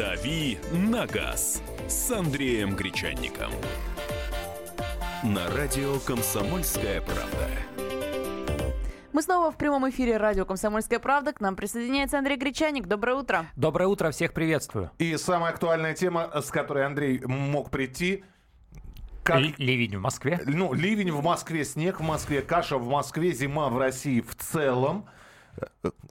«Дави на газ» с Андреем Гречанником. На радио «Комсомольская правда». Мы снова в прямом эфире радио «Комсомольская правда». К нам присоединяется Андрей Гречаник. Доброе утро. Доброе утро, всех приветствую. И самая актуальная тема, с которой Андрей мог прийти, как... Ливень в Москве? Ну, ливень в Москве, снег в Москве, каша в Москве, зима в России в целом.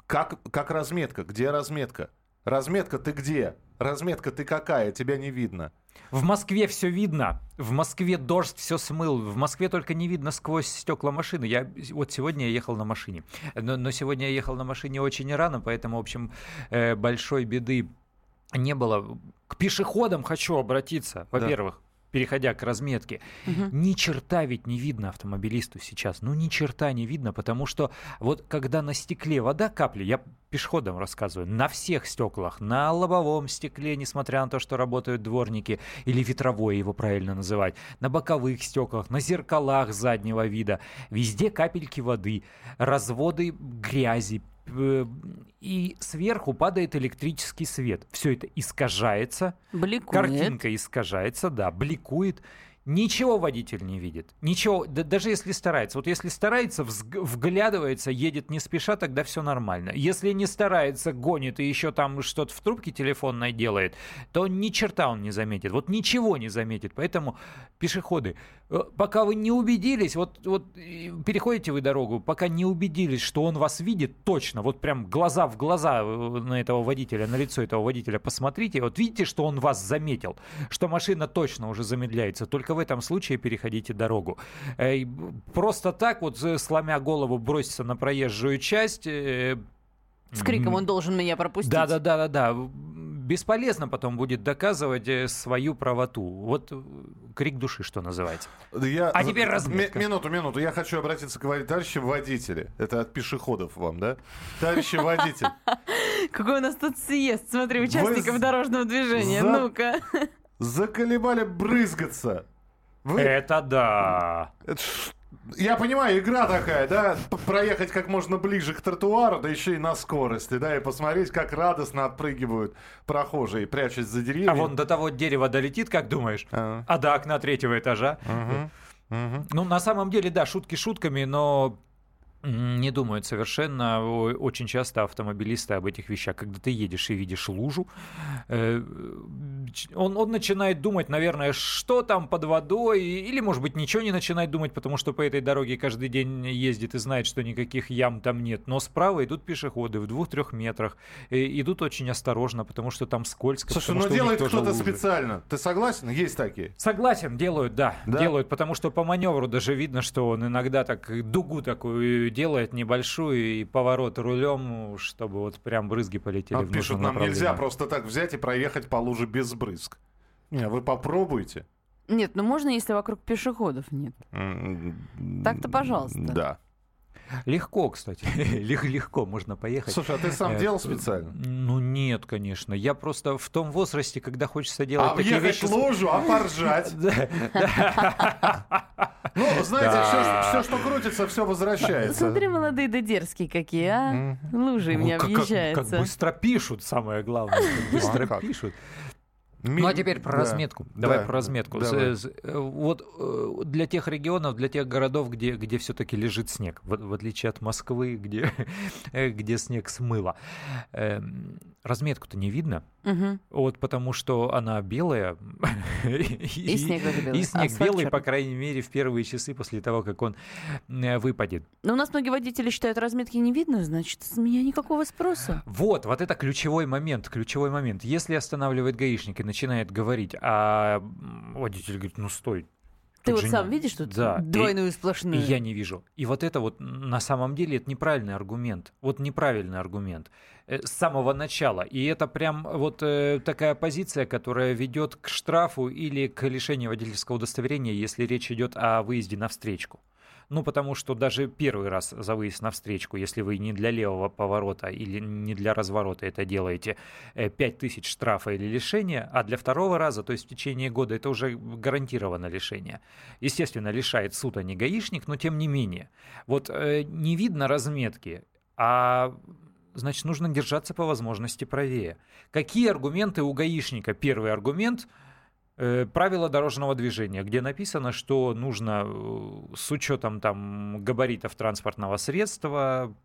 Как, как разметка? Где разметка? Разметка ты где? Разметка ты какая? Тебя не видно. В Москве все видно. В Москве дождь все смыл. В Москве только не видно сквозь стекла машины. Я вот сегодня я ехал на машине. Но, но сегодня я ехал на машине очень рано, поэтому, в общем, э, большой беды не было. К пешеходам хочу обратиться, во-первых. Да переходя к разметке, угу. ни черта ведь не видно автомобилисту сейчас. Ну, ни черта не видно, потому что вот когда на стекле вода капли, я пешеходам рассказываю, на всех стеклах, на лобовом стекле, несмотря на то, что работают дворники, или ветровое его правильно называть, на боковых стеклах, на зеркалах заднего вида, везде капельки воды, разводы грязи, и сверху падает электрический свет. Все это искажается. Бликует. Картинка искажается, да, бликует. Ничего водитель не видит. Ничего, да, даже если старается. Вот если старается, вглядывается, едет не спеша, тогда все нормально. Если не старается, гонит и еще там что-то в трубке телефонной делает, то ни черта он не заметит. Вот ничего не заметит. Поэтому пешеходы, э, пока вы не убедились, вот, вот переходите вы дорогу, пока не убедились, что он вас видит точно, вот прям глаза в глаза э, на этого водителя, на лицо этого водителя посмотрите, вот видите, что он вас заметил, что машина точно уже замедляется, только в этом случае переходите дорогу. Э, просто так вот, сломя голову, броситься на проезжую часть... Э, С криком «он должен меня пропустить». Да-да-да-да-да. Бесполезно потом будет доказывать э, свою правоту. Вот крик души, что называется. Я... А теперь разметка. Минуту, минуту. Я хочу обратиться к товарищи водители. Это от пешеходов вам, да? Товарищи водитель. Какой у нас тут съезд. Смотри, участников дорожного движения. Ну-ка. Заколебали брызгаться. Вы... Это да. Это Я понимаю, игра такая, да, проехать как можно ближе к тротуару, да еще и на скорости, да, и посмотреть, как радостно отпрыгивают прохожие, прячась за деревья. А вон до того дерева долетит, как думаешь? А, а до окна третьего этажа? Угу. Угу. Ну, на самом деле, да, шутки шутками, но не думают совершенно. Очень часто автомобилисты об этих вещах. Когда ты едешь и видишь лужу, э, он, он начинает думать, наверное, что там под водой, или, может быть, ничего не начинает думать, потому что по этой дороге каждый день ездит и знает, что никаких ям там нет. Но справа идут пешеходы в двух-трех метрах, и идут очень осторожно, потому что там скользко. Слушай, но делает кто-то специально. Ты согласен? Есть такие? Согласен, делают, да, да. Делают, потому что по маневру даже видно, что он иногда так дугу такую делает небольшую и поворот рулем, чтобы вот прям брызги полетели а в пишут, нам нельзя просто так взять и проехать по луже без брызг. Не, вы попробуйте. Нет, ну можно, если вокруг пешеходов нет. Так-то, пожалуйста. Да. Легко, кстати. Легко можно поехать. Слушай, а ты сам э, делал специально? Ну нет, конечно. Я просто в том возрасте, когда хочется делать а такие вещи... лужу, а поржать. Ну, знаете, все, что крутится, все возвращается. Смотри, молодые да дерзкие какие, а? Лужи мне объезжаются. Как быстро пишут, самое главное. Быстро пишут. Ну а теперь про да. разметку. Давай да. про разметку. Давай. Вот э, для тех регионов, для тех городов, где, где все-таки лежит снег, в, в отличие от Москвы, где, где снег смыло, эм, разметку-то не видно. Угу. Вот потому что она белая. И, снег белый. И снег белый, по крайней мере, в первые часы после того, как он э, выпадет. Но у нас многие водители считают, разметки не видно, значит, с меня никакого спроса. Вот, вот это ключевой момент, ключевой момент. Если останавливает гаишник и начинает говорить, а водитель говорит, ну стой, ты вот сам видишь тут да. двойную и, сплошную? И я не вижу. И вот это вот на самом деле это неправильный аргумент. Вот неправильный аргумент э, с самого начала. И это прям вот э, такая позиция, которая ведет к штрафу или к лишению водительского удостоверения, если речь идет о выезде на встречку. Ну, потому что даже первый раз за выезд на встречку, если вы не для левого поворота или не для разворота это делаете, 5000 э, штрафа или лишения, а для второго раза, то есть в течение года, это уже гарантированно лишение. Естественно, лишает суд, а не гаишник, но тем не менее. Вот э, не видно разметки, а значит, нужно держаться по возможности правее. Какие аргументы у гаишника? Первый аргумент правила дорожного движения, где написано, что нужно э, с учетом там габаритов транспортного средства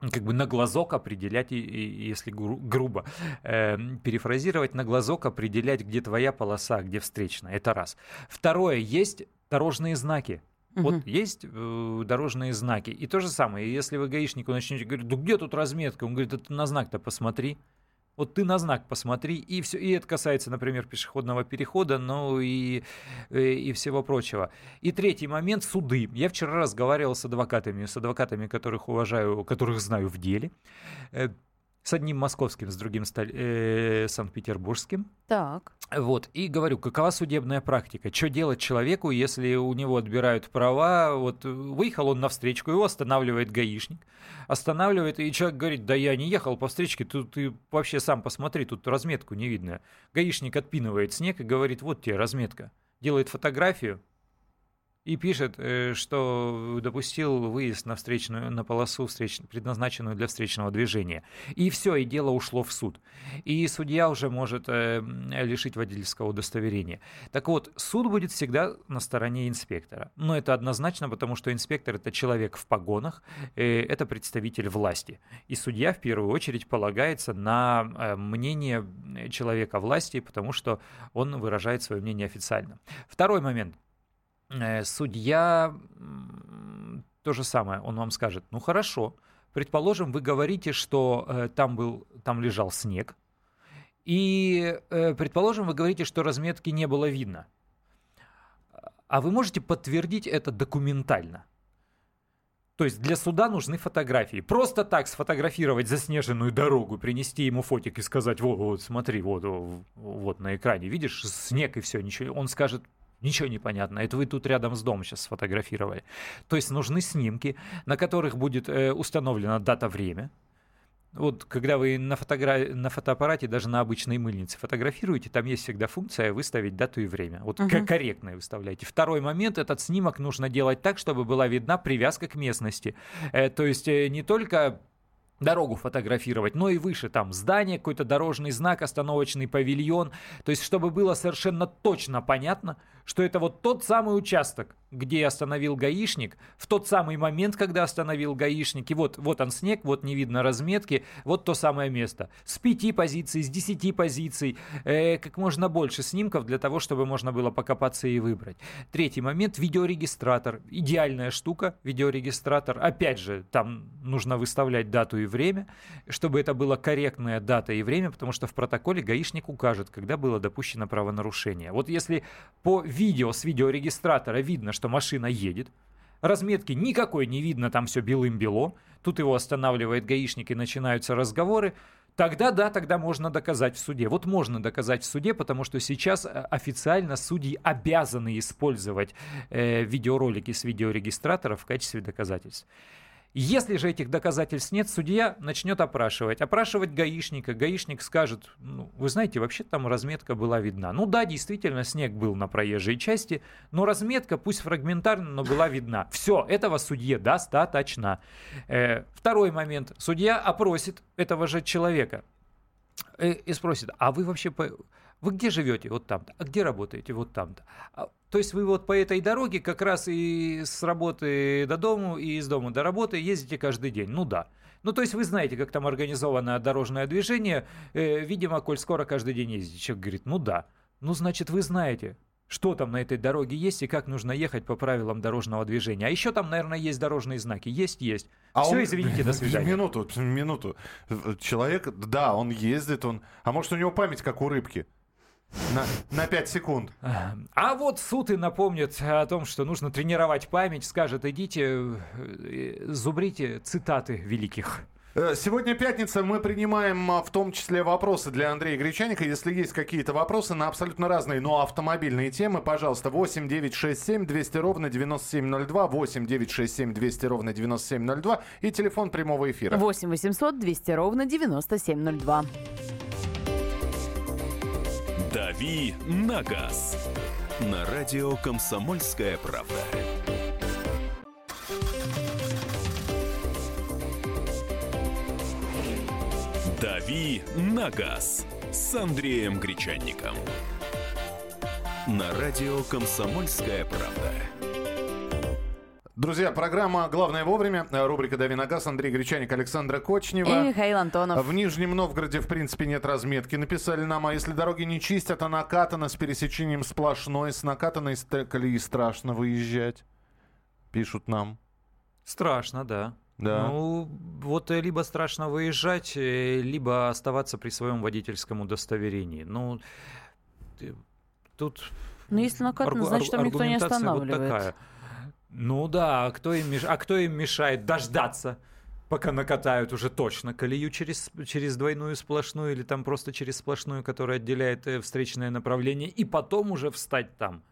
как бы на глазок определять, если гру, грубо э, перефразировать, на глазок определять, где твоя полоса, где встречная. Это раз. Второе, есть дорожные знаки. Угу. Вот есть э, дорожные знаки. И то же самое, если вы гаишнику начнете говорить, да где тут разметка? Он говорит, это на знак-то посмотри. Вот ты на знак посмотри, и все. И это касается, например, пешеходного перехода, ну и, э, и всего прочего. И третий момент – суды. Я вчера разговаривал с адвокатами, с адвокатами, которых уважаю, которых знаю в деле. С одним московским, с другим э, санкт-петербургским. Так. Вот, и говорю, какова судебная практика? Что делать человеку, если у него отбирают права? Вот выехал он на встречку, его останавливает гаишник, останавливает, и человек говорит, да я не ехал по встречке, тут ты вообще сам посмотри, тут разметку не видно. Гаишник отпинывает снег и говорит, вот тебе разметка. Делает фотографию, и пишет, э, что допустил выезд на, встречную, на полосу, встреч, предназначенную для встречного движения. И все, и дело ушло в суд. И судья уже может э, лишить водительского удостоверения. Так вот, суд будет всегда на стороне инспектора. Но это однозначно, потому что инспектор это человек в погонах, э, это представитель власти. И судья в первую очередь полагается на мнение человека власти, потому что он выражает свое мнение официально. Второй момент – судья то же самое, он вам скажет, ну хорошо, предположим, вы говорите, что э, там, был, там лежал снег, и э, предположим, вы говорите, что разметки не было видно. А вы можете подтвердить это документально? То есть для суда нужны фотографии. Просто так сфотографировать заснеженную дорогу, принести ему фотик и сказать, вот, вот смотри, вот, вот на экране, видишь, снег и все, ничего. Он скажет, Ничего не понятно. Это вы тут рядом с домом сейчас сфотографировали. То есть нужны снимки, на которых будет э, установлена дата-время. Вот когда вы на, фотогра... на фотоаппарате, даже на обычной мыльнице фотографируете, там есть всегда функция выставить дату и время. Вот uh-huh. корректно выставляете. Второй момент, этот снимок нужно делать так, чтобы была видна привязка к местности. Э, то есть э, не только дорогу фотографировать, но и выше там здание, какой-то дорожный знак, остановочный павильон. То есть, чтобы было совершенно точно понятно, что это вот тот самый участок, где остановил гаишник, в тот самый момент, когда остановил гаишник, и вот, вот он снег, вот не видно разметки, вот то самое место. С пяти позиций, с десяти позиций, э, как можно больше снимков для того, чтобы можно было покопаться и выбрать. Третий момент, видеорегистратор. Идеальная штука, видеорегистратор. Опять же, там нужно выставлять дату и время, чтобы это была корректная дата и время, потому что в протоколе гаишник укажет, когда было допущено правонарушение. Вот если по видео с видеорегистратора видно, что машина едет, разметки никакой не видно, там все белым-бело, тут его останавливает гаишник и начинаются разговоры, Тогда да, тогда можно доказать в суде. Вот можно доказать в суде, потому что сейчас э, официально судьи обязаны использовать э, видеоролики с видеорегистраторов в качестве доказательств. Если же этих доказательств нет, судья начнет опрашивать. Опрашивать гаишника. Гаишник скажет, ну, вы знаете, вообще там разметка была видна. Ну да, действительно, снег был на проезжей части, но разметка, пусть фрагментарно, но была видна. Все, этого судье достаточно. Э, второй момент. Судья опросит этого же человека э, и спросит, а вы вообще... Вы где живете? Вот там-то. А где работаете? Вот там-то. А, то есть вы вот по этой дороге как раз и с работы до дому, и из дома до работы ездите каждый день. Ну да. Ну, то есть вы знаете, как там организовано дорожное движение. Э, видимо, коль скоро каждый день ездите. Человек говорит, ну да. Ну, значит, вы знаете, что там на этой дороге есть и как нужно ехать по правилам дорожного движения. А еще там, наверное, есть дорожные знаки. Есть, есть. А Все, он... извините, до свидания. Минуту, минуту. Человек, да, он ездит, он... А может, у него память как у рыбки? На, на 5 секунд. А вот суд и напомнит о том, что нужно тренировать память, скажет, идите, э, зубрите цитаты великих. Э, сегодня пятница, мы принимаем а, в том числе вопросы для Андрея Гречаника. Если есть какие-то вопросы на абсолютно разные, но автомобильные темы, пожалуйста, 8 9 6 7 200 ровно 9702, 8 9 6 7 200 ровно 9702 и телефон прямого эфира. 8 800 200 ровно 9702. «Дави на газ» на радио «Комсомольская правда». «Дави на газ» с Андреем Гречанником. На радио «Комсомольская правда». Друзья, программа «Главное вовремя». Рубрика «Дави на газ». Андрей Гречаник, Александра Кочнева. И Михаил Антонов. В Нижнем Новгороде, в принципе, нет разметки. Написали нам, а если дороги не чистят, а накатано с пересечением сплошной, с накатанной колеи страшно выезжать. Пишут нам. Страшно, да. Да. Ну, вот э, либо страшно выезжать, э, либо оставаться при своем водительском удостоверении. Ну, ты- тут... Ну, если накатано, аргу- значит, там никто не аргументация вот останавливает. такая. Ну да, а кто, им меш- а кто им мешает дождаться, пока накатают уже точно колею через, через двойную сплошную или там просто через сплошную, которая отделяет э, встречное направление, и потом уже встать там.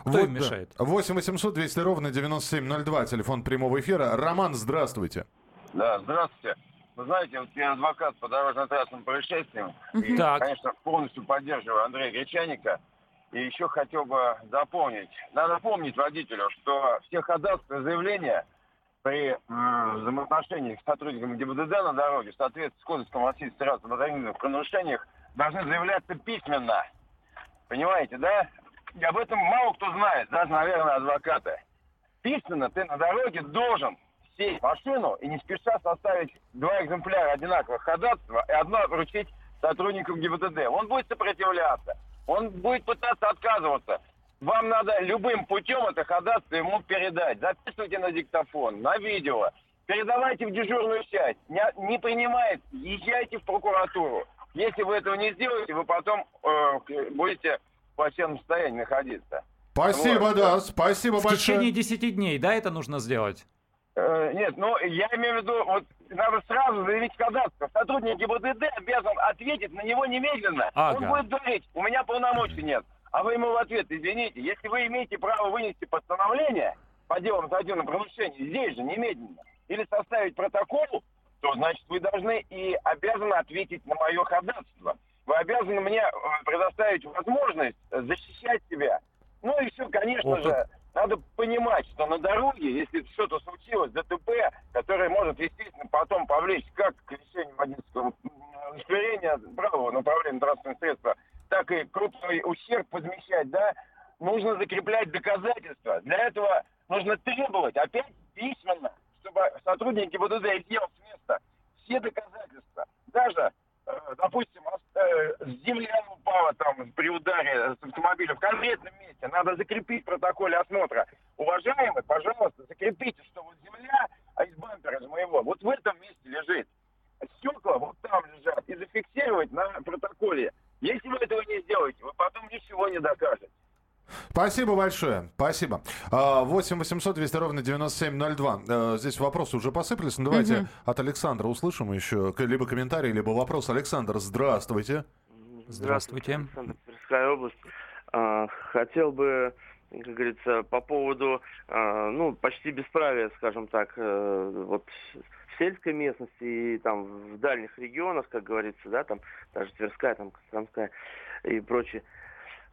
Кто им да. мешает? 8 800 200 ровно 9702, телефон прямого эфира. Роман, здравствуйте. Да, здравствуйте. Вы знаете, вот я адвокат по дорожно-транспортным происшествиям. И, Так. конечно, полностью поддерживаю Андрея Гречаника. И еще хотел бы дополнить. Надо помнить водителю, что все ходатайства заявления при м, взаимоотношениях с сотрудниками ГИБДД на дороге в соответствии с Кодексом Российской Федерации административных правонарушениях должны заявляться письменно. Понимаете, да? И об этом мало кто знает, даже, наверное, адвокаты. Письменно ты на дороге должен сесть в машину и не спеша составить два экземпляра одинаковых ходатайства и одно вручить сотруднику ГИБДД. Он будет сопротивляться, он будет пытаться отказываться. Вам надо любым путем это ходатайство ему передать. Записывайте на диктофон, на видео. Передавайте в дежурную часть. Не, не принимает, езжайте в прокуратуру. Если вы этого не сделаете, вы потом э, будете в плачевном состоянии находиться. Спасибо, Вот. да, спасибо В большое. течение 10 дней, да, это нужно сделать? Э, нет, ну я имею в виду, вот надо сразу заявить ходатайство. Сотрудник ГИБДД обязан ответить на него немедленно. Ага. Он будет говорить, у меня полномочий нет. А вы ему в ответ, извините, если вы имеете право вынести постановление по делу административного правонарушения, здесь же немедленно, или составить протокол, то значит вы должны и обязаны ответить на мое ходатайство. Вы обязаны мне э, предоставить возможность защищать себя. Ну и все, конечно Опыт. же, надо понимать, что на дороге, если что-то случилось, ДТП, которое может, естественно, потом повлечь как к лишению водительского удостоверения, правого направления транспортного средства, так и крупный ущерб возмещать, да, нужно закреплять доказательства. Для этого нужно требовать, опять письменно, чтобы сотрудники ГИБДД сделал с места все доказательства. Даже, допустим, ос- э, земля упала там при ударе с автомобиля в конкретном месте. Надо закрепить в протоколе осмотра. Уважаемый, пожалуйста, закрепите, что вот земля а из бампера из моего вот в этом месте лежит. Стекла вот там лежат. И зафиксировать на протоколе. Если вы этого не сделаете, вы потом ничего не докажете. Спасибо большое. Спасибо. А, 8 800 200 ровно 9702. Э, Здесь вопросы уже посыпались. Ну, давайте от Александра услышим еще либо комментарий, либо вопрос. Александр, здравствуйте. Здравствуйте. Александр, Тверская область. А, Хотел бы, как говорится, по поводу, а, ну, почти бесправия, скажем так, э, вот в сельской местности и там в дальних регионах, как говорится, да, там даже Тверская, там Костромская и прочие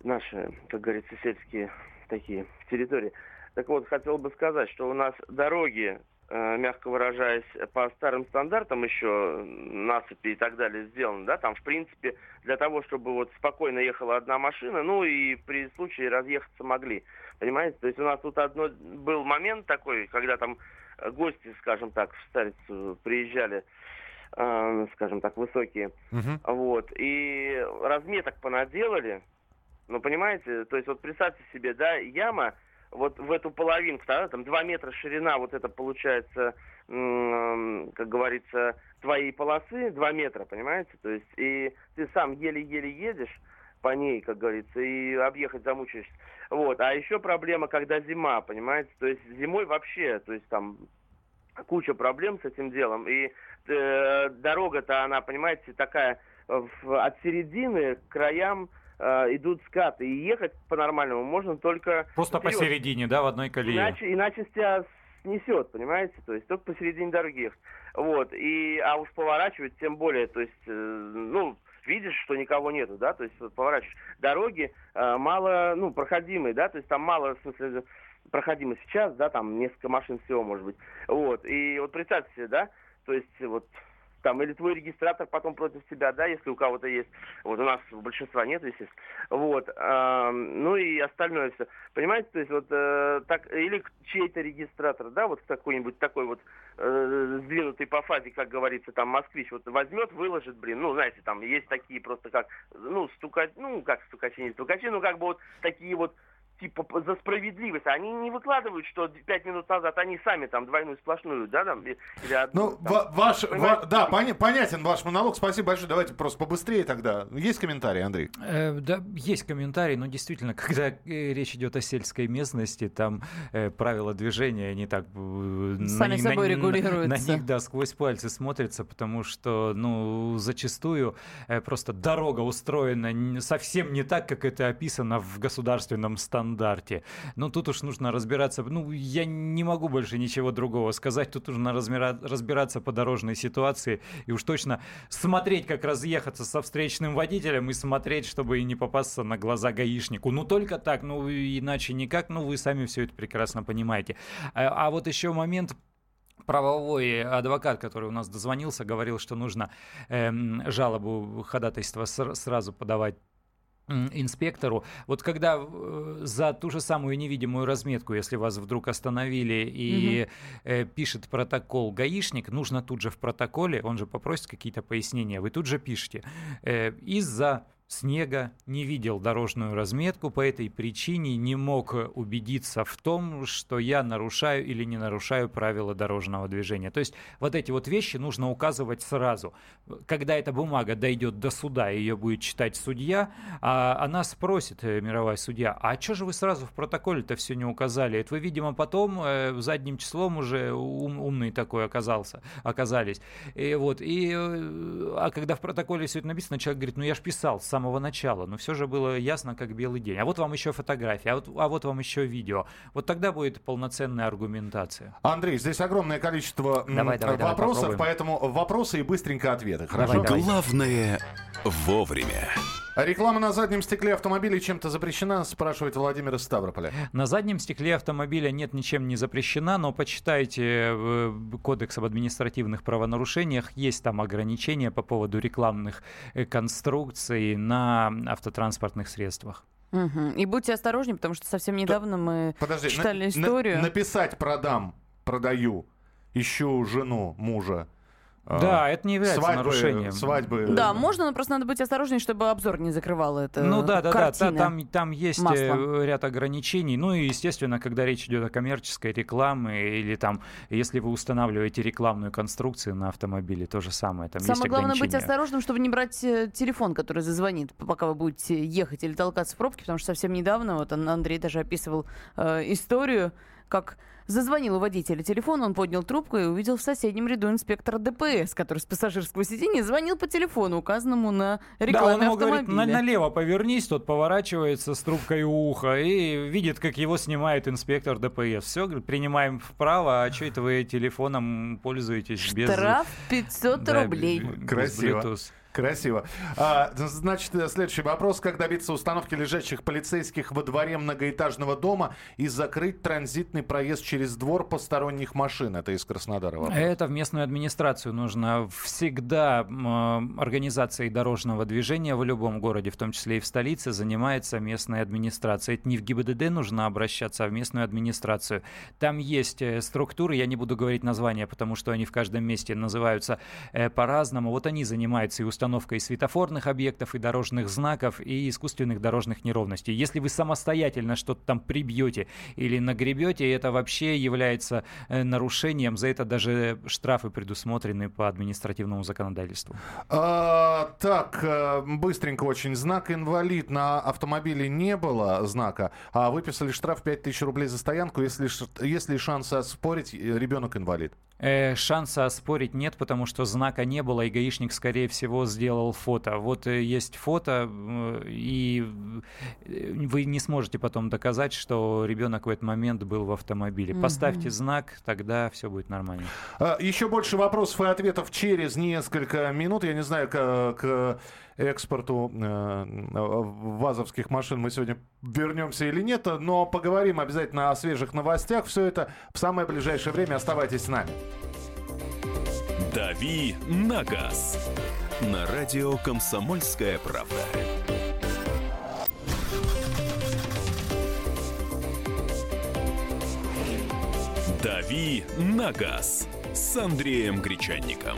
наши, как говорится, сельские такие территории. Так вот, хотел бы сказать, что у нас дороги, э, мягко выражаясь, по старым стандартам еще насыпи и так далее сделаны, да, там, в принципе, для того, чтобы вот спокойно ехала одна машина, ну и при случае разъехаться могли, понимаете? То есть у нас тут одно, был момент такой, когда там э, гости, скажем так, в Старицу приезжали, э, скажем так, высокие, Мгм. вот, и разметок понаделали, ну, понимаете, то есть вот представьте себе, да, яма, вот в эту половинку, да, там 2 метра ширина, вот это получается, как говорится, твоей полосы 2 метра, понимаете, то есть и ты сам еле-еле едешь по ней, как говорится, и объехать замучаешься. Вот, а еще проблема, когда зима, понимаете, то есть зимой вообще, то есть там куча проблем с этим делом, и э, дорога-то, она, понимаете, такая в- от середины к краям идут скаты, и ехать по-нормальному можно только Просто вперед. посередине, да, в одной колее. Иначе, иначе тебя снесет, понимаете? То есть только посередине дороги ехать. Вот. И, а уж поворачивать тем более, то есть, э, ну, видишь, что никого нету, да, то есть вот поворачиваешь. Дороги э, мало, ну, проходимые, да, то есть там мало, в смысле, проходимы сейчас, да, там несколько машин всего, может быть. Вот. И вот представьте себе, да, то есть вот там, или твой регистратор потом против тебя, да, если у кого-то есть. Вот у нас большинства нет, естественно. Вот. Э, ну и остальное все. Понимаете, то есть вот э, так, или чей-то регистратор, да, вот какой-нибудь такой вот э, сдвинутый по фазе, как говорится, там, москвич, вот возьмет, выложит, блин, ну, знаете, там есть такие просто как, ну, стукач, ну, как стукачи, не стукачи, ну, как бы вот такие вот типа за справедливость. Они не выкладывают, что пять минут назад они сами там двойную сплошную, да, там, или одну. Ну, там, ваш, ва, да, поня, понятен ваш монолог. Спасибо большое. Давайте просто побыстрее тогда. Есть комментарии, Андрей? Э, да, есть комментарии, но действительно, когда э, речь идет о сельской местности, там э, правила движения не так... Э, Сами на, собой на, регулируются. На, на них, да, сквозь пальцы смотрятся, потому что, ну, зачастую э, просто дорога устроена совсем не так, как это описано в государственном стандарте стандарте. Ну, тут уж нужно разбираться. Ну, я не могу больше ничего другого сказать. Тут нужно разбираться по дорожной ситуации и уж точно смотреть, как разъехаться со встречным водителем и смотреть, чтобы и не попасться на глаза гаишнику. Ну, только так, ну, иначе никак. Ну, вы сами все это прекрасно понимаете. А, а вот еще момент правовой адвокат, который у нас дозвонился, говорил, что нужно э, жалобу ходатайства сразу подавать инспектору. Вот когда э, за ту же самую невидимую разметку, если вас вдруг остановили и угу. пишет протокол гаишник, нужно тут же в протоколе, он же попросит какие-то пояснения, вы тут же пишете, э, из-за снега, не видел дорожную разметку, по этой причине не мог убедиться в том, что я нарушаю или не нарушаю правила дорожного движения. То есть вот эти вот вещи нужно указывать сразу. Когда эта бумага дойдет до суда, ее будет читать судья, а она спросит, э, мировая судья, а что же вы сразу в протоколе-то все не указали? Это вы, видимо, потом э, задним числом уже ум, умный такой оказался, оказались. И вот, и, э, а когда в протоколе все это написано, человек говорит, ну я же писал, самого начала, но все же было ясно, как белый день. А вот вам еще фотография, а вот, а вот вам еще видео. Вот тогда будет полноценная аргументация. Андрей, здесь огромное количество давай, давай, вопросов, давай, поэтому вопросы и быстренько ответы. Хорошо? Давай, давай. Главное вовремя. Реклама на заднем стекле автомобиля чем-то запрещена, спрашивает Владимир из Ставрополя. На заднем стекле автомобиля нет ничем не запрещена, но почитайте э, кодекс об административных правонарушениях. Есть там ограничения по поводу рекламных э, конструкций на автотранспортных средствах. Угу. И будьте осторожнее, потому что совсем недавно мы Подожди, читали на, историю. На, написать продам, продаю, ищу жену, мужа а, да, это не является свадьбы, нарушением. Свадьбы. Да, можно, но просто надо быть осторожнее, чтобы обзор не закрывал это. Ну да, да, картина. да, там, там есть маслом. Э, ряд ограничений. Ну и, естественно, когда речь идет о коммерческой рекламе или там, если вы устанавливаете рекламную конструкцию на автомобиле, то же самое. Там Самое главное быть осторожным, чтобы не брать э, телефон, который зазвонит, пока вы будете ехать или толкаться в пробке, потому что совсем недавно, вот Андрей даже описывал э, историю, как Зазвонил у водителя телефон, он поднял трубку и увидел в соседнем ряду инспектора ДПС, который с пассажирского сиденья звонил по телефону, указанному на рекламе да, он автомобиля. Говорит, на налево повернись, тот поворачивается с трубкой у уха и видит, как его снимает инспектор ДПС. Все, говорит, принимаем вправо, а что это вы телефоном пользуетесь без... Штраф 500 да, рублей. Красиво. Без Красиво. А, значит, следующий вопрос. Как добиться установки лежащих полицейских во дворе многоэтажного дома и закрыть транзитный проезд через двор посторонних машин? Это из Краснодара вопрос. Это в местную администрацию нужно. Всегда э, организацией дорожного движения в любом городе, в том числе и в столице, занимается местная администрация. Это не в ГИБДД нужно обращаться, а в местную администрацию. Там есть э, структуры, я не буду говорить названия, потому что они в каждом месте называются э, по-разному. Вот они занимаются и установкой установкой светофорных объектов и дорожных знаков и искусственных дорожных неровностей. Если вы самостоятельно что-то там прибьете или нагребете, это вообще является э, нарушением. За это даже штрафы предусмотрены по административному законодательству. А, так, э, быстренько очень. Знак инвалид на автомобиле не было знака, а выписали штраф 5000 рублей за стоянку, если, если шансы оспорить, э, ребенок инвалид. Э, шанса оспорить нет, потому что знака не было, и гаишник, скорее всего, сделал фото. Вот э, есть фото, э, и э, вы не сможете потом доказать, что ребенок в этот момент был в автомобиле. Угу. Поставьте знак, тогда все будет нормально. А, еще больше вопросов и ответов через несколько минут. Я не знаю, как экспорту э, вазовских машин мы сегодня вернемся или нет, но поговорим обязательно о свежих новостях. Все это в самое ближайшее время. Оставайтесь с нами. «Дави на газ» на радио «Комсомольская правда». «Дави на газ» с Андреем Гречанником.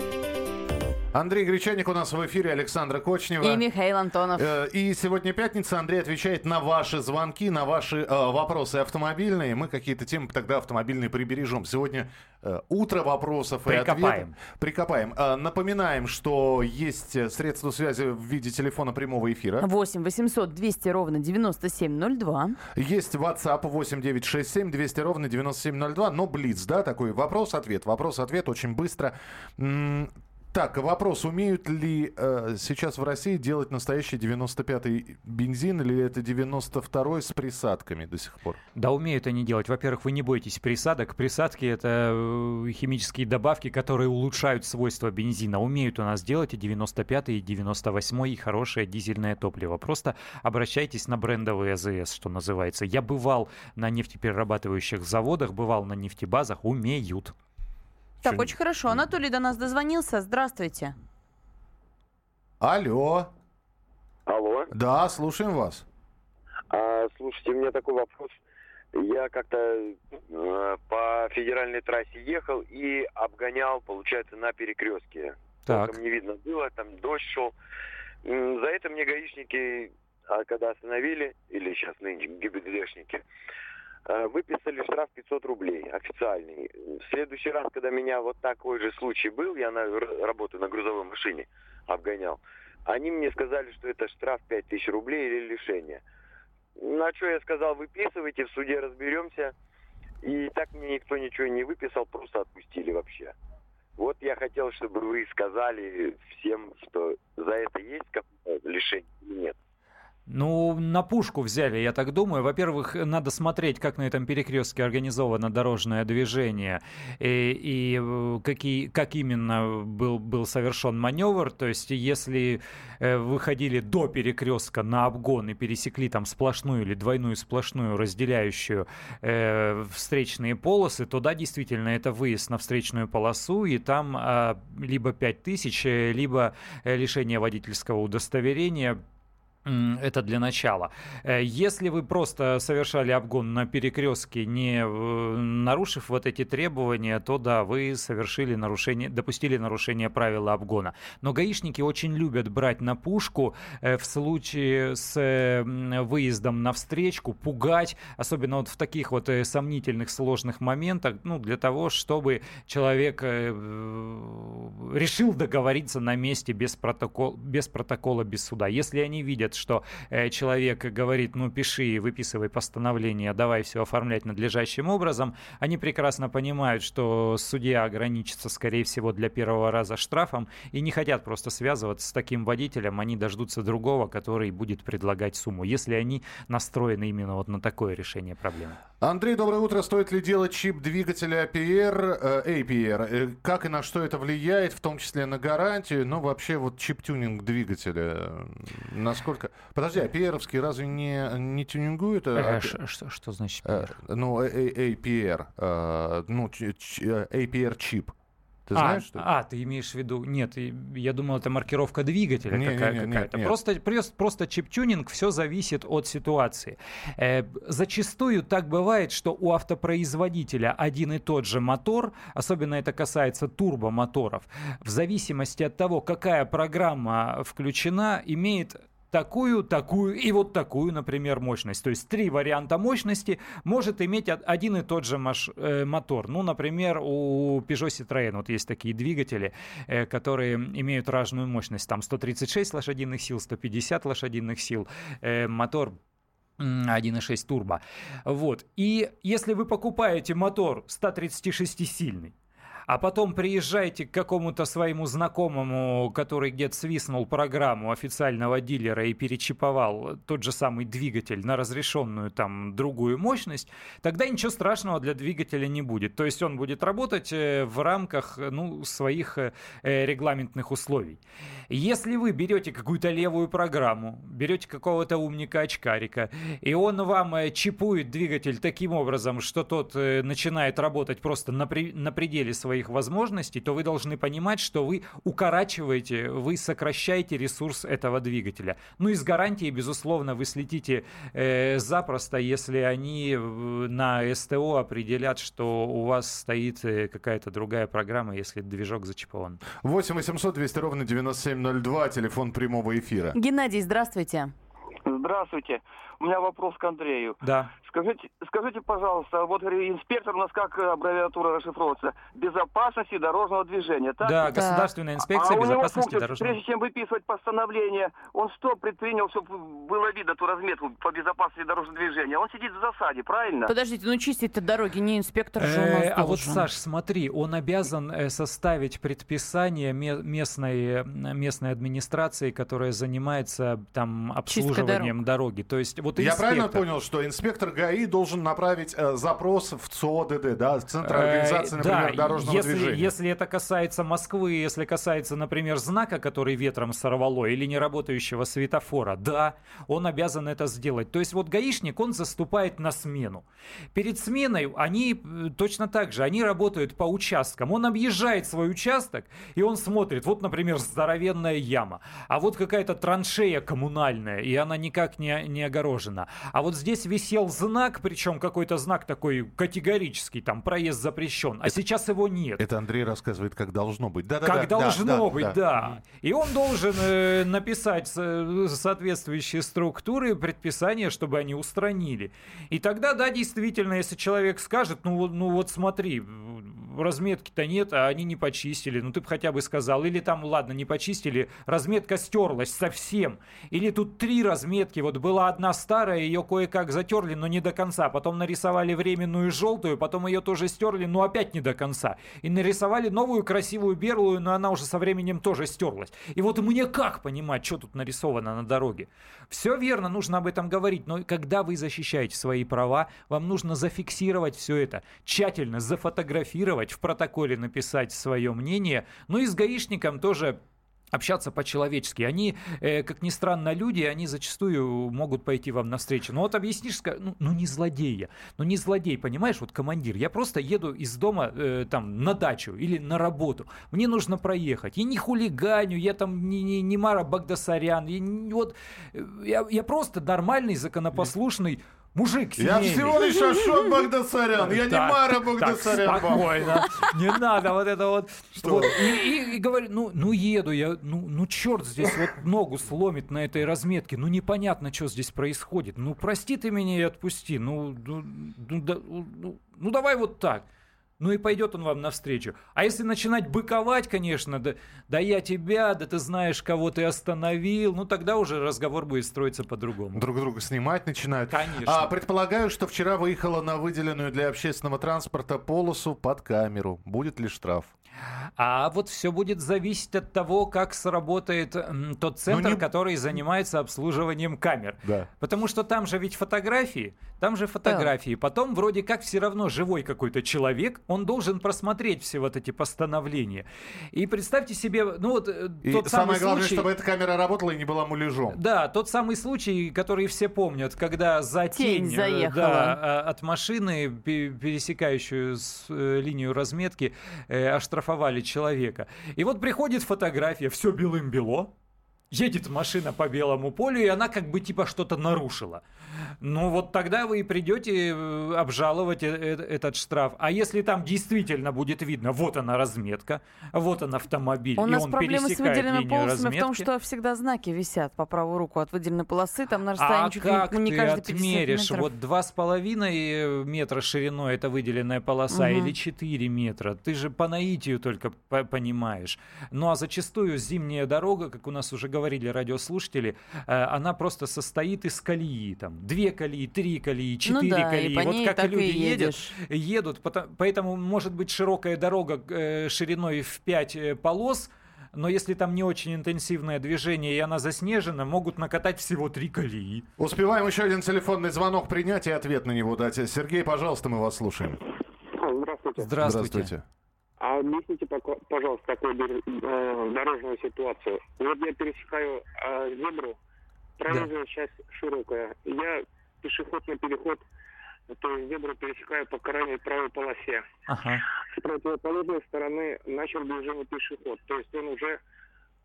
Андрей Гречаник у нас в эфире, Александра Кочнева. И Михаил Антонов. Э, И сегодня пятница. Андрей отвечает на ваши звонки, на ваши э, вопросы автомобильные. Мы какие-то темы тогда автомобильные прибережем. Сегодня э, утро вопросов и Прикопаем. ответов. Прикопаем. Э, напоминаем, что есть э, средства связи в виде телефона прямого эфира. 8 800 200 ровно 9702. Есть WhatsApp 8967 200 ровно 9702, но Блиц, да, такой вопрос-ответ. Вопрос-ответ очень быстро. Так, вопрос, умеют ли э, сейчас в России делать настоящий 95-й бензин или это 92-й с присадками до сих пор? Да, умеют они делать. Во-первых, вы не бойтесь присадок. Присадки — это э, химические добавки, которые улучшают свойства бензина. Умеют у нас делать и 95-й, и 98-й, и хорошее дизельное топливо. Просто обращайтесь на брендовые АЗС, что называется. Я бывал на нефтеперерабатывающих заводах, бывал на нефтебазах. Умеют. Так, очень хорошо. Анатолий до нас дозвонился. Здравствуйте. Алло, Алло. да, слушаем вас. А, слушайте, у меня такой вопрос. Я как-то э, по федеральной трассе ехал и обгонял, получается, на перекрестке. Так. Толком не видно было, там дождь шел. За это мне гаишники, а, когда остановили, или сейчас нынче ГИБДДшники, выписали штраф 500 рублей, официальный. В следующий раз, когда меня вот такой же случай был, я на, работаю на грузовой машине, обгонял, они мне сказали, что это штраф 5000 рублей или лишение. На что я сказал, выписывайте, в суде разберемся. И так мне никто ничего не выписал, просто отпустили вообще. Вот я хотел, чтобы вы сказали всем, что за это есть какое-то лишение или нет. Ну, на пушку взяли, я так думаю. Во-первых, надо смотреть, как на этом перекрестке организовано дорожное движение и, и э, какие, как именно был, был совершен маневр. То есть, если э, выходили до перекрестка на обгон и пересекли там сплошную или двойную сплошную разделяющую э, встречные полосы, то да, действительно, это выезд на встречную полосу, и там а, либо 5000, э, либо э, лишение водительского удостоверения Это для начала. Э, Если вы просто совершали обгон на перекрестке, не э, нарушив вот эти требования, то да, вы совершили нарушение, допустили нарушение правила обгона. Но гаишники очень любят брать на пушку э, в случае с выездом на встречку, пугать, особенно вот в таких вот сомнительных, сложных моментах, ну, для того, чтобы человек решил договориться на месте без, протокол, без протокола, без суда. Если они видят, что э, человек говорит, ну, пиши, выписывай постановление, давай все оформлять надлежащим образом, они прекрасно понимают, что судья ограничится, скорее всего, для первого раза штрафом и не хотят просто связываться с таким водителем, они дождутся другого, который будет предлагать сумму, если они настроены именно вот на такое решение проблемы. Андрей, доброе утро. Стоит ли делать чип двигателя APR, э, APR? Э, Как и на что это влияет, в том числе на гарантию? Ну, вообще, вот чип-тюнинг двигателя, э, насколько... Подожди, APR-овский разве не, не тюнингует? э, Э, APR? ш- Что что значит? Э, PR? Ну, э, APR, ну, ч- э, APR-чип. Ты а, знаешь, что это? а, ты имеешь в виду... Нет, я думал, это маркировка двигателя Не, не, какая- не, нет, какая-то. нет. Просто, просто, просто чип-тюнинг, все зависит от ситуации. Э, зачастую так бывает, что у автопроизводителя один и тот же мотор, особенно это касается турбомоторов, в зависимости от того, какая программа включена, имеет такую, такую и вот такую, например, мощность. То есть три варианта мощности может иметь од- один и тот же э, мотор. Ну, например, у Peugeot Citroën вот есть такие двигатели, э, которые имеют разную мощность. Там 136 лошадиных сил, 150 лошадиных сил. Э, мотор м, 1.6 турбо. Вот. И если вы покупаете мотор 136-сильный, а потом приезжаете к какому-то своему знакомому, который где-то свистнул программу официального дилера и перечиповал тот же самый двигатель на разрешенную там другую мощность, тогда ничего страшного для двигателя не будет. То есть он будет работать э, в рамках ну, своих э, регламентных условий. Если вы берете какую-то левую программу, берете какого-то умника-очкарика, и он вам э, чипует двигатель таким образом, что тот начинает работать просто на, при, на пределе своих возможностей, то вы должны понимать, что вы укорачиваете, вы сокращаете ресурс этого двигателя. Ну и с гарантией, безусловно, вы слетите э, запросто, если они на СТО определят, что у вас стоит э, какая-то другая программа, если движок зачипован. 8 800 200 ровно 9702, телефон прямого эфира. Геннадий, здравствуйте. Здравствуйте. У меня вопрос к Андрею. Да. Скажите, скажите, пожалуйста, вот инспектор у нас как аббревиатура расшифровывается? Безопасности дорожного движения, так? Да, государственная инспекция а безопасности функция, дорожного Прежде чем выписывать постановление, он что предпринял, чтобы было видно ту разметку по безопасности дорожного движения? Он сидит в засаде, правильно? Подождите, ну чистить-то дороги не инспектор же у нас Э, А вот. Саш, смотри, он обязан э, составить предписание ме- местной, местной администрации, которая занимается там обслуживанием дороги. То есть вот Я правильно инспектор- понял, что инспектор ГАИ должен направить э, запрос в ЦОДД, да, в Центр организации, Э, например, да, дорожного если, движения? Если это касается Москвы, если касается, например, знака, который ветром сорвало, или неработающего светофора, да, он обязан это сделать. То есть вот гаишник, он заступает на смену. Перед сменой они э, точно так же, они работают по участкам. Он объезжает свой участок, и он смотрит, вот, например, здоровенная яма, а вот какая-то траншея коммунальная, и она никак не, не огорожена. А вот здесь висел знак, причем какой-то знак такой категорический, там, проезд запрещен, а сейчас его нет. Это Андрей рассказывает, как должно быть. Да, да, Как да, должно да, быть, да. да. И он должен э, написать э, соответствующие структуры предписания, чтобы они устранили. И тогда, да, действительно, если человек скажет, ну, ну вот смотри, разметки-то нет, а они не почистили, ну ты бы хотя бы сказал. Или там, ладно, не почистили, разметка стерлась совсем. Или тут три разметки, вот была одна старая, ее кое-как затерли, но не до конца. Потом нарисовали временную желтую, потом ее тоже стерли, но опять не до конца. И нарисовали новую красивую белую, но она уже со временем тоже стерлась. И вот мне как понимать, что тут нарисовано на дороге? Все верно, нужно об этом говорить, но когда вы защищаете свои права, вам нужно зафиксировать все это, тщательно зафотографировать, в протоколе написать свое мнение, ну и с гаишником тоже общаться по-человечески. Они, э, как ни странно, люди, они зачастую могут пойти вам навстречу. Ну вот объяснишь, ну, ну не злодей я, ну не злодей, понимаешь, вот командир, я просто еду из дома э, там на дачу или на работу, мне нужно проехать, я не хулиганю, я там не, не, не Мара Багдасарян, я, вот, э, я, я просто нормальный, законопослушный мужик Я всего лишь Ашот Багдасарян, я не Мара Багдасарян. спокойно, не надо вот это вот. Что? Вот. И, и- и говорю, ну, ну еду я, ну, ну черт здесь вот ногу сломит на этой разметке, ну непонятно, что здесь происходит. Ну прости ты меня и отпусти, ну, ну, ну, да- ну, ну, давай вот так. Ну и пойдет он вам навстречу. А если начинать быковать, конечно, да, да я тебя, да ты знаешь, кого ты остановил, ну тогда уже разговор будет строиться по-другому. Друг друга снимать начинают. Конечно. А, предполагаю, что вчера выехала на выделенную для общественного транспорта полосу под камеру. Будет ли штраф? А вот все будет зависеть от того, как сработает тот центр, не- который занимается обслуживанием камер. Да. Потому что там же ведь фотографии, там же фотографии. Потом вроде как все равно живой какой-то человек, он должен просмотреть все вот эти постановления. И представьте себе, ну вот э, И тот самое самый главное, случай... чтобы эта камера работала и не была муляжом. Да, тот самый случай, который все помнят, когда за Тень тень, э, заехала. да, а, от машины, пе- пересекающую с- э, линию разметки, э, оштрафовали человека. И вот приходит фотография, все белым-бело, едет машина по белому полю, и она как бы типа что-то нарушила. Ну вот тогда вы и придете э, обжаловать э- э- этот штраф. А если там действительно будет видно, вот она разметка, вот он автомобиль, У и нас он проблемы с выделенными полосами в том, что всегда знаки висят по правую руку от выделенной полосы, там на расстоянии а чуть как не ты каждые 50 отмеришь? метров. Вот два с половиной метра шириной это выделенная полоса Мгм. или 4 метра? Ты же по наитию только по- понимаешь. Ну а зачастую зимняя дорога, как у нас уже говорили, радиослушатели, она просто состоит из колеи. Там, две колеи, три колеи, четыре ну да, колеи. И по вот ней как так люди и едут, едешь. едут. поэтому может быть широкая дорога э, шириной в 5 полос, но если там не очень интенсивное движение и она заснежена, могут накатать всего три колеи. Успеваем еще один телефонный звонок принять и ответ на него дать. Сергей, пожалуйста, мы вас слушаем. Здравствуйте. Здравствуйте. А объясните, пожалуйста, такую э, дорожную ситуацию. Вот я пересекаю э, зебру, проезжая часть широкая. Я пешеходный переход, то есть зебру пересекаю по крайней правой полосе. Ага. С противоположной стороны начал движение пешеход. То есть он уже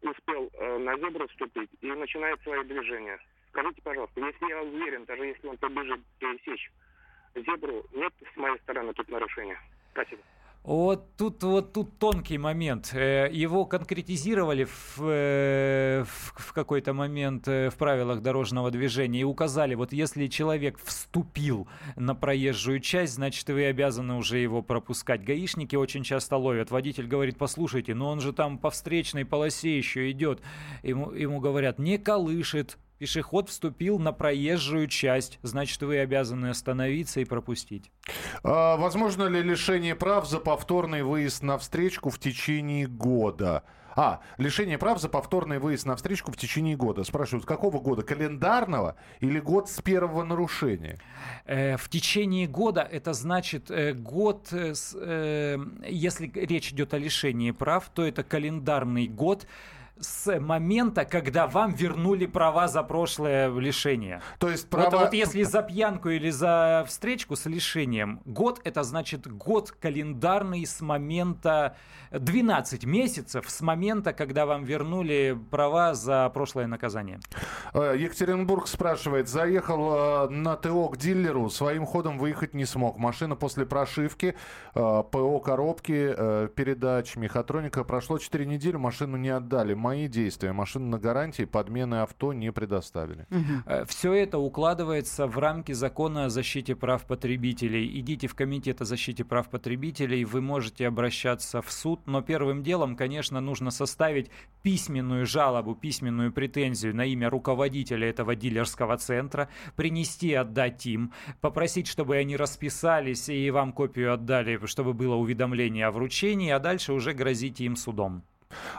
успел э, на зебру вступить и начинает свое движение. Скажите, пожалуйста, если я уверен, даже если он побежит пересечь зебру, нет с моей стороны тут нарушения? Спасибо. Вот тут вот тут тонкий момент. Э, Его конкретизировали в, э, в- в какой-то момент э, в правилах дорожного движения и указали, вот если человек вступил на проезжую часть, значит вы обязаны уже его пропускать. Гаишники очень часто ловят. Водитель говорит, послушайте, но он же там по встречной полосе еще идет. Ему, ему говорят, не колышет. Пешеход вступил на проезжую часть, значит вы обязаны остановиться и пропустить. А, возможно ли лишение прав за повторный выезд на встречку в течение года? А, лишение прав за повторный выезд на встречку в течение года. Спрашивают, какого года? Календарного или год с первого нарушения? Э, В течение года это значит э, год, э, э, если речь идет о лишении прав, то это календарный год с момента, когда вам вернули права за прошлое лишение. То есть Вот, права... вот если за пьянку или за встречку с лишением, год это значит год календарный с момента 12 месяцев с момента, когда вам вернули права за прошлое наказание. Э, Екатеринбург спрашивает, заехал э, на ТО к дилеру, своим ходом выехать не смог. Машина после прошивки, э, ПО коробки, передач, мехатроника. Прошло 4 недели, машину не отдали. Мои действия. Машину на гарантии, подмены авто не предоставили. Все это укладывается в рамки закона о защите прав потребителей. Идите в комитет о защите прав потребителей, вы можете обращаться в суд, но первым делом, конечно, нужно составить письменную жалобу, письменную претензию на имя руководителя этого дилерского центра, принести, отдать им, попросить, чтобы они расписались и вам копию отдали, чтобы было уведомление о вручении, а дальше уже грозите им судом.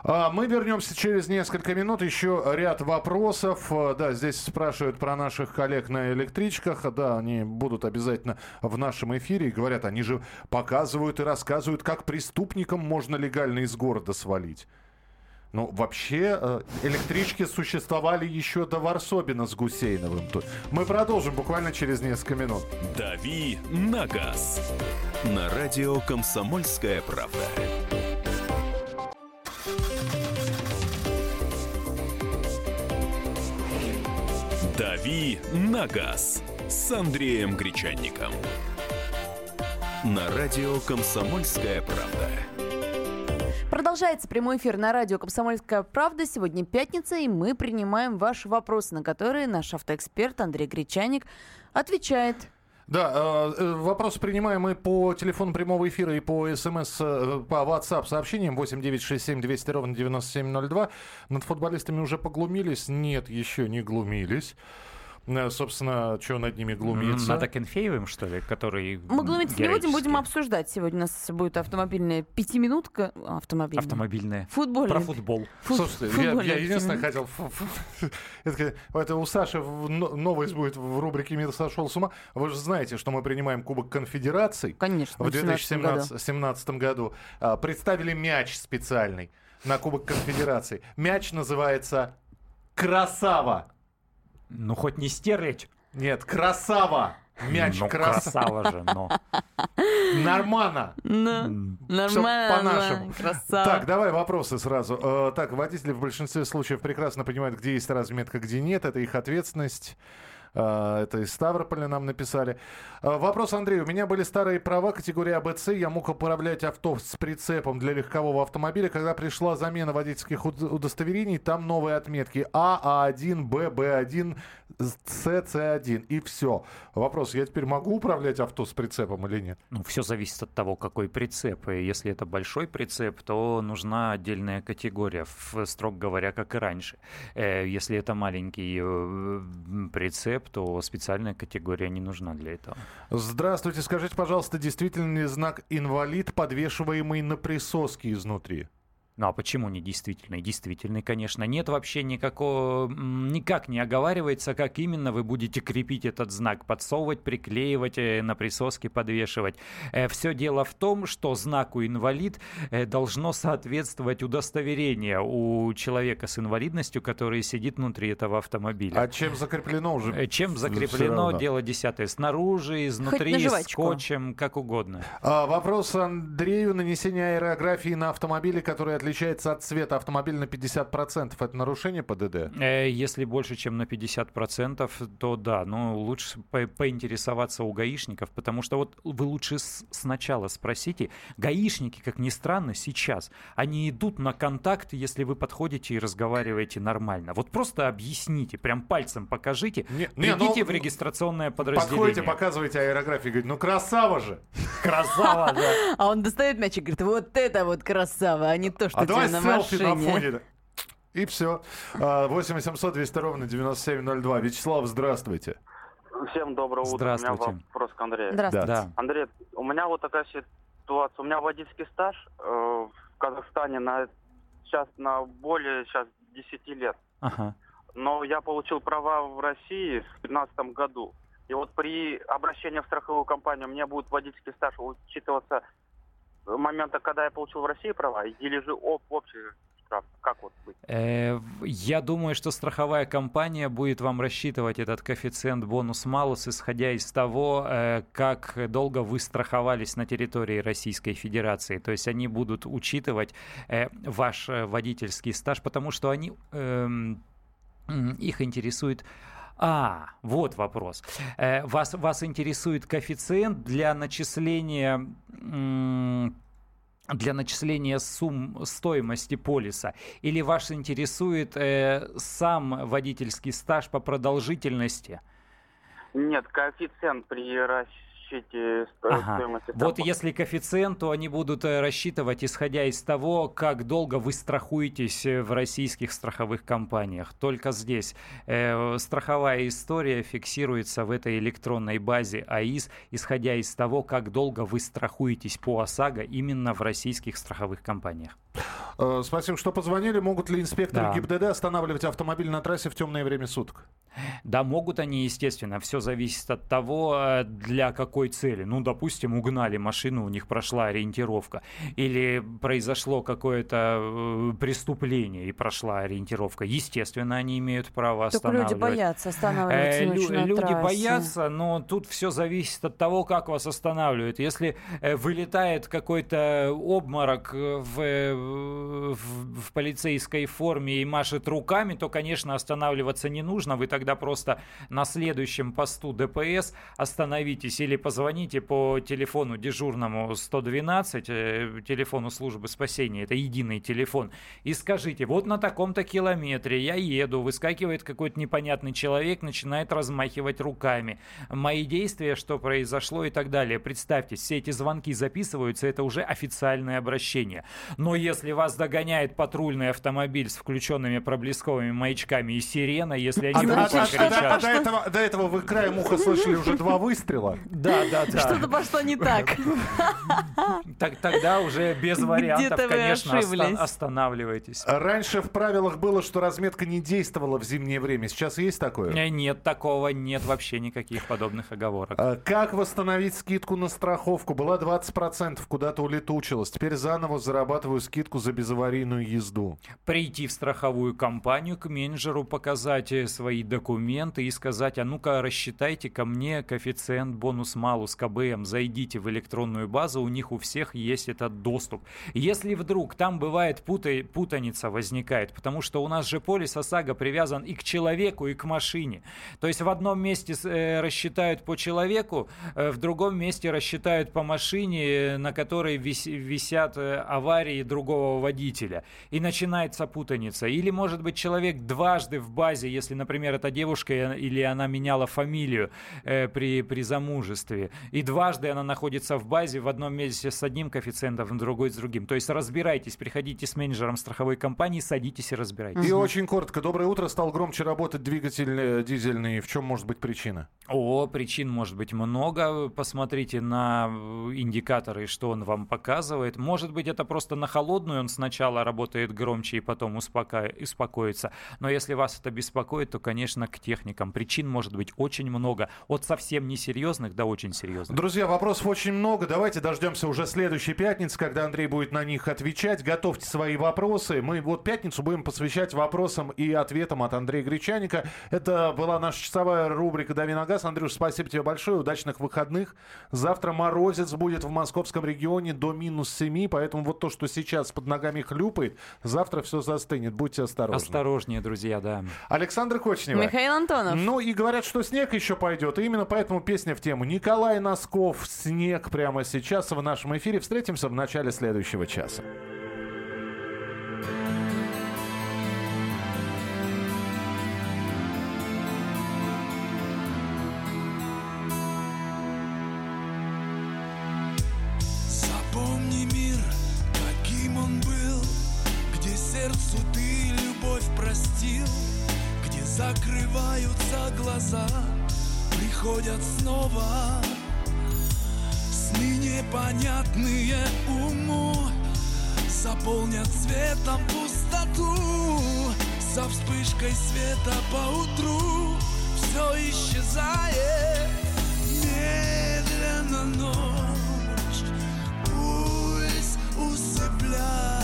А, Мы вернемся через несколько минут. Еще ряд вопросов. А, Да, здесь спрашивают про наших коллег на электричках. Да, они будут обязательно в нашем эфире. Говорят, они же показывают и рассказывают, как преступникам можно легально из города свалить. Ну, вообще, э, электрички существовали еще до Варсобина с Гусейновым. Мы продолжим буквально через несколько минут. «Дави на газ» на радио «Комсомольская правда». «Дави на газ» с Андреем Гречанником. На радио «Комсомольская правда». Продолжается прямой эфир на радио «Комсомольская правда». Сегодня пятница, и мы принимаем ваши вопросы, на которые наш автоэксперт Андрей Гречаник отвечает. Да, э, э, вопрос принимаем мы по телефону прямого эфира и по смс, э, по WhatsApp сообщениям 8967 200 ровно 9702. Над футболистами уже поглумились? Нет, еще не глумились. Э, Собственно, что над ними глумиться? Над Акинфеевым, что ли, который Мы глумиться не будем, будем обсуждать. Сегодня у нас будет автомобильная пятиминутка. Автомобильная. Автомобильная. Футбольная. Про футбол. Фу- Слушайте, я, футбольная я единственное хотел... Это, это у Саши новость будет в рубрике «Мир сошел с ума». Вы же знаете, что мы принимаем Кубок Конфедераций. Конечно, в в 17 году. 2017 году. А, Представили мяч специальный на Кубок Конфедерации. Мяч называется «Красава». Ну, хоть не стерлить. Нет, «Красава». Мяч ну, крас... красава же, но. Нормально. Ну, нормально. по-нашему. Красава. Так, давай вопросы сразу. Э, так, водители в большинстве случаев прекрасно понимают, где есть разметка, где нет. Это их ответственность. А, Это из Ставрополя нам написали. А, Вопрос Андрею. У меня были старые права категории АБЦ. Я мог управлять авто с прицепом для легкового автомобиля. Когда пришла замена водительских уд- удостоверений, там новые отметки А, А1, Б, Б1, С, С1. И все. Вопрос. Я теперь могу управлять авто с прицепом или нет? Ну, все зависит от того, какой прицеп. И если это большой прицеп, то нужна отдельная категория, в- строго говоря, как и раньше. Э, Если это маленький э, прицеп, то специальная категория не нужна для этого. Здравствуйте. Скажите, пожалуйста, действительно ли знак «инвалид», подвешиваемый на присоске изнутри? Ну а почему не действительный? Действительный, конечно. Нет вообще никакого, никак не оговаривается, как именно вы будете крепить этот знак, подсовывать, приклеивать, э, на присоске подвешивать. Все дело в том, что знаку инвалид э, должно соответствовать удостоверение у человека с инвалидностью, который сидит внутри этого автомобиля. А чем закреплено уже? Э, Чем закреплено, дело десятое. Снаружи, изнутри, скотчем, как угодно. А, Вопрос Андрею. Нанесение аэрографии на автомобиле, который отличается от цвета автомобиля на 50%. Это нарушение ПДД? Э, Если больше, чем на 50%, то да, но лучше по- поинтересоваться у гаишников, потому что вот вы лучше сначала спросите. Гаишники, как ни странно, сейчас, они идут на контакт, если вы подходите и разговариваете нормально. Вот просто объясните, прям пальцем покажите, Не- не, придите ну, в регистрационное подразделение. Подходите, показываете аэрографию, говорит, ну красава же. Красава, да. А он достает мяч и говорит, вот это вот красава, а не то, что А у тебя давай на селфи на машине. фоне. И все. 8 800 200 ровно 9702. Вячеслав, здравствуйте. Всем доброго утра. У меня Здравствуйте. вопрос к Андрею. Здравствуйте. Да. Андрей, у меня вот такая ситуация. У меня водительский стаж э, в Казахстане на сейчас на более сейчас 10 лет. Ага. Но я получил права в России в 2015 году. И вот при обращении в страховую компанию мне будет водительский стаж учитываться момента, когда я получил в России права, или же об, общий штраф? Как вот быть? Э, Я думаю, что страховая компания будет вам рассчитывать этот коэффициент бонус-малус, исходя из того, э, как долго вы страховались на территории Российской Федерации. То есть они будут учитывать э, ваш э, водительский стаж, потому что они м, их интересует а, вот вопрос. Э, Вас, вас интересует коэффициент для начисления для начисления сумм стоимости полиса? Или вас интересует э, сам водительский стаж по продолжительности? Нет, коэффициент при расчете сто- Ага. стоимости. Вот там- если коэффициент, то они будут э, рассчитывать, исходя из того, как долго вы страхуетесь э, в российских страховых компаниях. Только здесь э, страховая история фиксируется в этой электронной базе АИС, исходя из того, как долго вы страхуетесь по ОСАГО именно в российских страховых компаниях. Э, Спасибо, что позвонили. Могут ли инспекторы Да. ГИБДД останавливать автомобиль на трассе в темное время суток? Да, могут они, естественно. Все зависит от того, э, для какой цели. Ну, допустим, угнали машину, у них прошла ориентировка. Или произошло какое-то э, преступление и прошла ориентировка. Естественно, они имеют право Только люди останавливать. боятся останавливаться Э, лю- на люди трассе. боятся, но тут все зависит от того, как вас останавливают. Если вылетает какой-то обморок в, в, в полицейской форме и машет руками, то, конечно, останавливаться не нужно. Вы тогда просто на следующем посту ДПС остановитесь или позвоните по телефону дежурному 112, э, телефону службы спасения, это единый телефон, и скажите, вот на таком-то километре я еду, выскакивает какой-то непонятный человек, начинает размахивать руками. Мои действия, что произошло и так далее. Представьте, все эти звонки записываются, это уже официальное обращение. Но если вас догоняет патрульный автомобиль с включенными проблесковыми маячками и сирена, если они А, в а- ушах а- до, этого, до этого вы краем уха слышали уже два выстрела? Да, да, да. Что-то пошло не так. Так, тогда уже без вариантов, конечно, оста- останавливайтесь. Раньше в правилах было, что разметка не действовала в зимнее время. Сейчас есть такое? Э, Нет такого, нет вообще никаких подобных оговорок. А Как восстановить скидку на страховку? Была 20%, куда-то улетучилась. Теперь заново зарабатываю скидку за безаварийную езду. Прийти в страховую компанию к менеджеру, показать э, свои документы, документы и сказать, а ну-ка рассчитайте ко мне коэффициент бонус-малус КБМ, зайдите в электронную базу, у них у всех есть этот доступ. Если вдруг там бывает путай, путаница возникает, потому что у нас же полис ОСАГО привязан и к человеку, и к машине. То есть в одном месте э, рассчитают по человеку, э, в другом месте рассчитают по машине, на которой вис, висят э, аварии другого водителя. И начинается путаница. Или, может быть, человек дважды в базе, если, например, это девушка или она меняла фамилию э, при, при замужестве, и дважды она находится в базе в одном месте с одним коэффициентом, в другой с другим. То есть разбирайтесь, приходите с менеджером страховой компании, садитесь и разбирайтесь. И очень коротко. Доброе утро. Стал громче работать двигатель э, дизельный. В чем может быть причина? О, причин может быть много. Посмотрите на э, индикаторы, что он вам показывает. Может быть, это просто на холодную он сначала работает громче и потом успока... успокоится. Но если вас это беспокоит, то, конечно, к техникам. Причин может быть очень много. От совсем несерьезных до очень серьезных. Друзья, вопросов очень много. Давайте дождемся уже следующей пятницы, когда Андрей будет на них отвечать. Готовьте свои вопросы. Мы вот пятницу будем посвящать вопросам и ответам от Андрея Гречаника. Это была наша часовая рубрика «Дави на газ». Андрюш, спасибо тебе большое. Удачных выходных. Завтра морозец будет в московском регионе до минус 7, поэтому вот то, что сейчас под ногами хлюпает, завтра все застынет. Будьте осторожны. Осторожнее, друзья, да. Александр Кочнева. Михаил Антонов. Ну и говорят, что снег еще пойдет. И именно поэтому песня в тему. Николай Носков «Снег» прямо сейчас в нашем эфире. Встретимся в начале следующего часа. Закрываются глаза, приходят снова. Сны непонятные уму, заполнят светом пустоту, со вспышкой света по утру все исчезает. Медленно ночь пульс усыпляет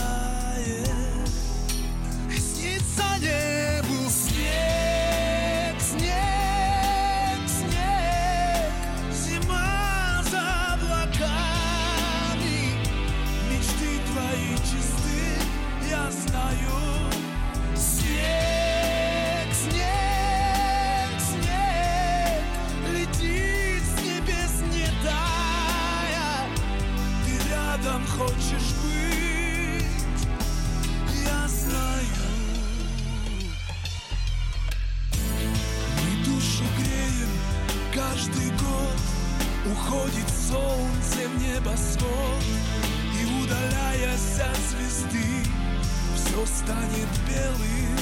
станет белым.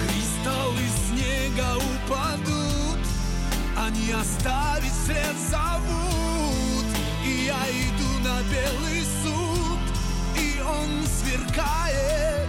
Кристаллы снега упадут, они оставить след зовут. И я иду на белый суд, и он сверкает.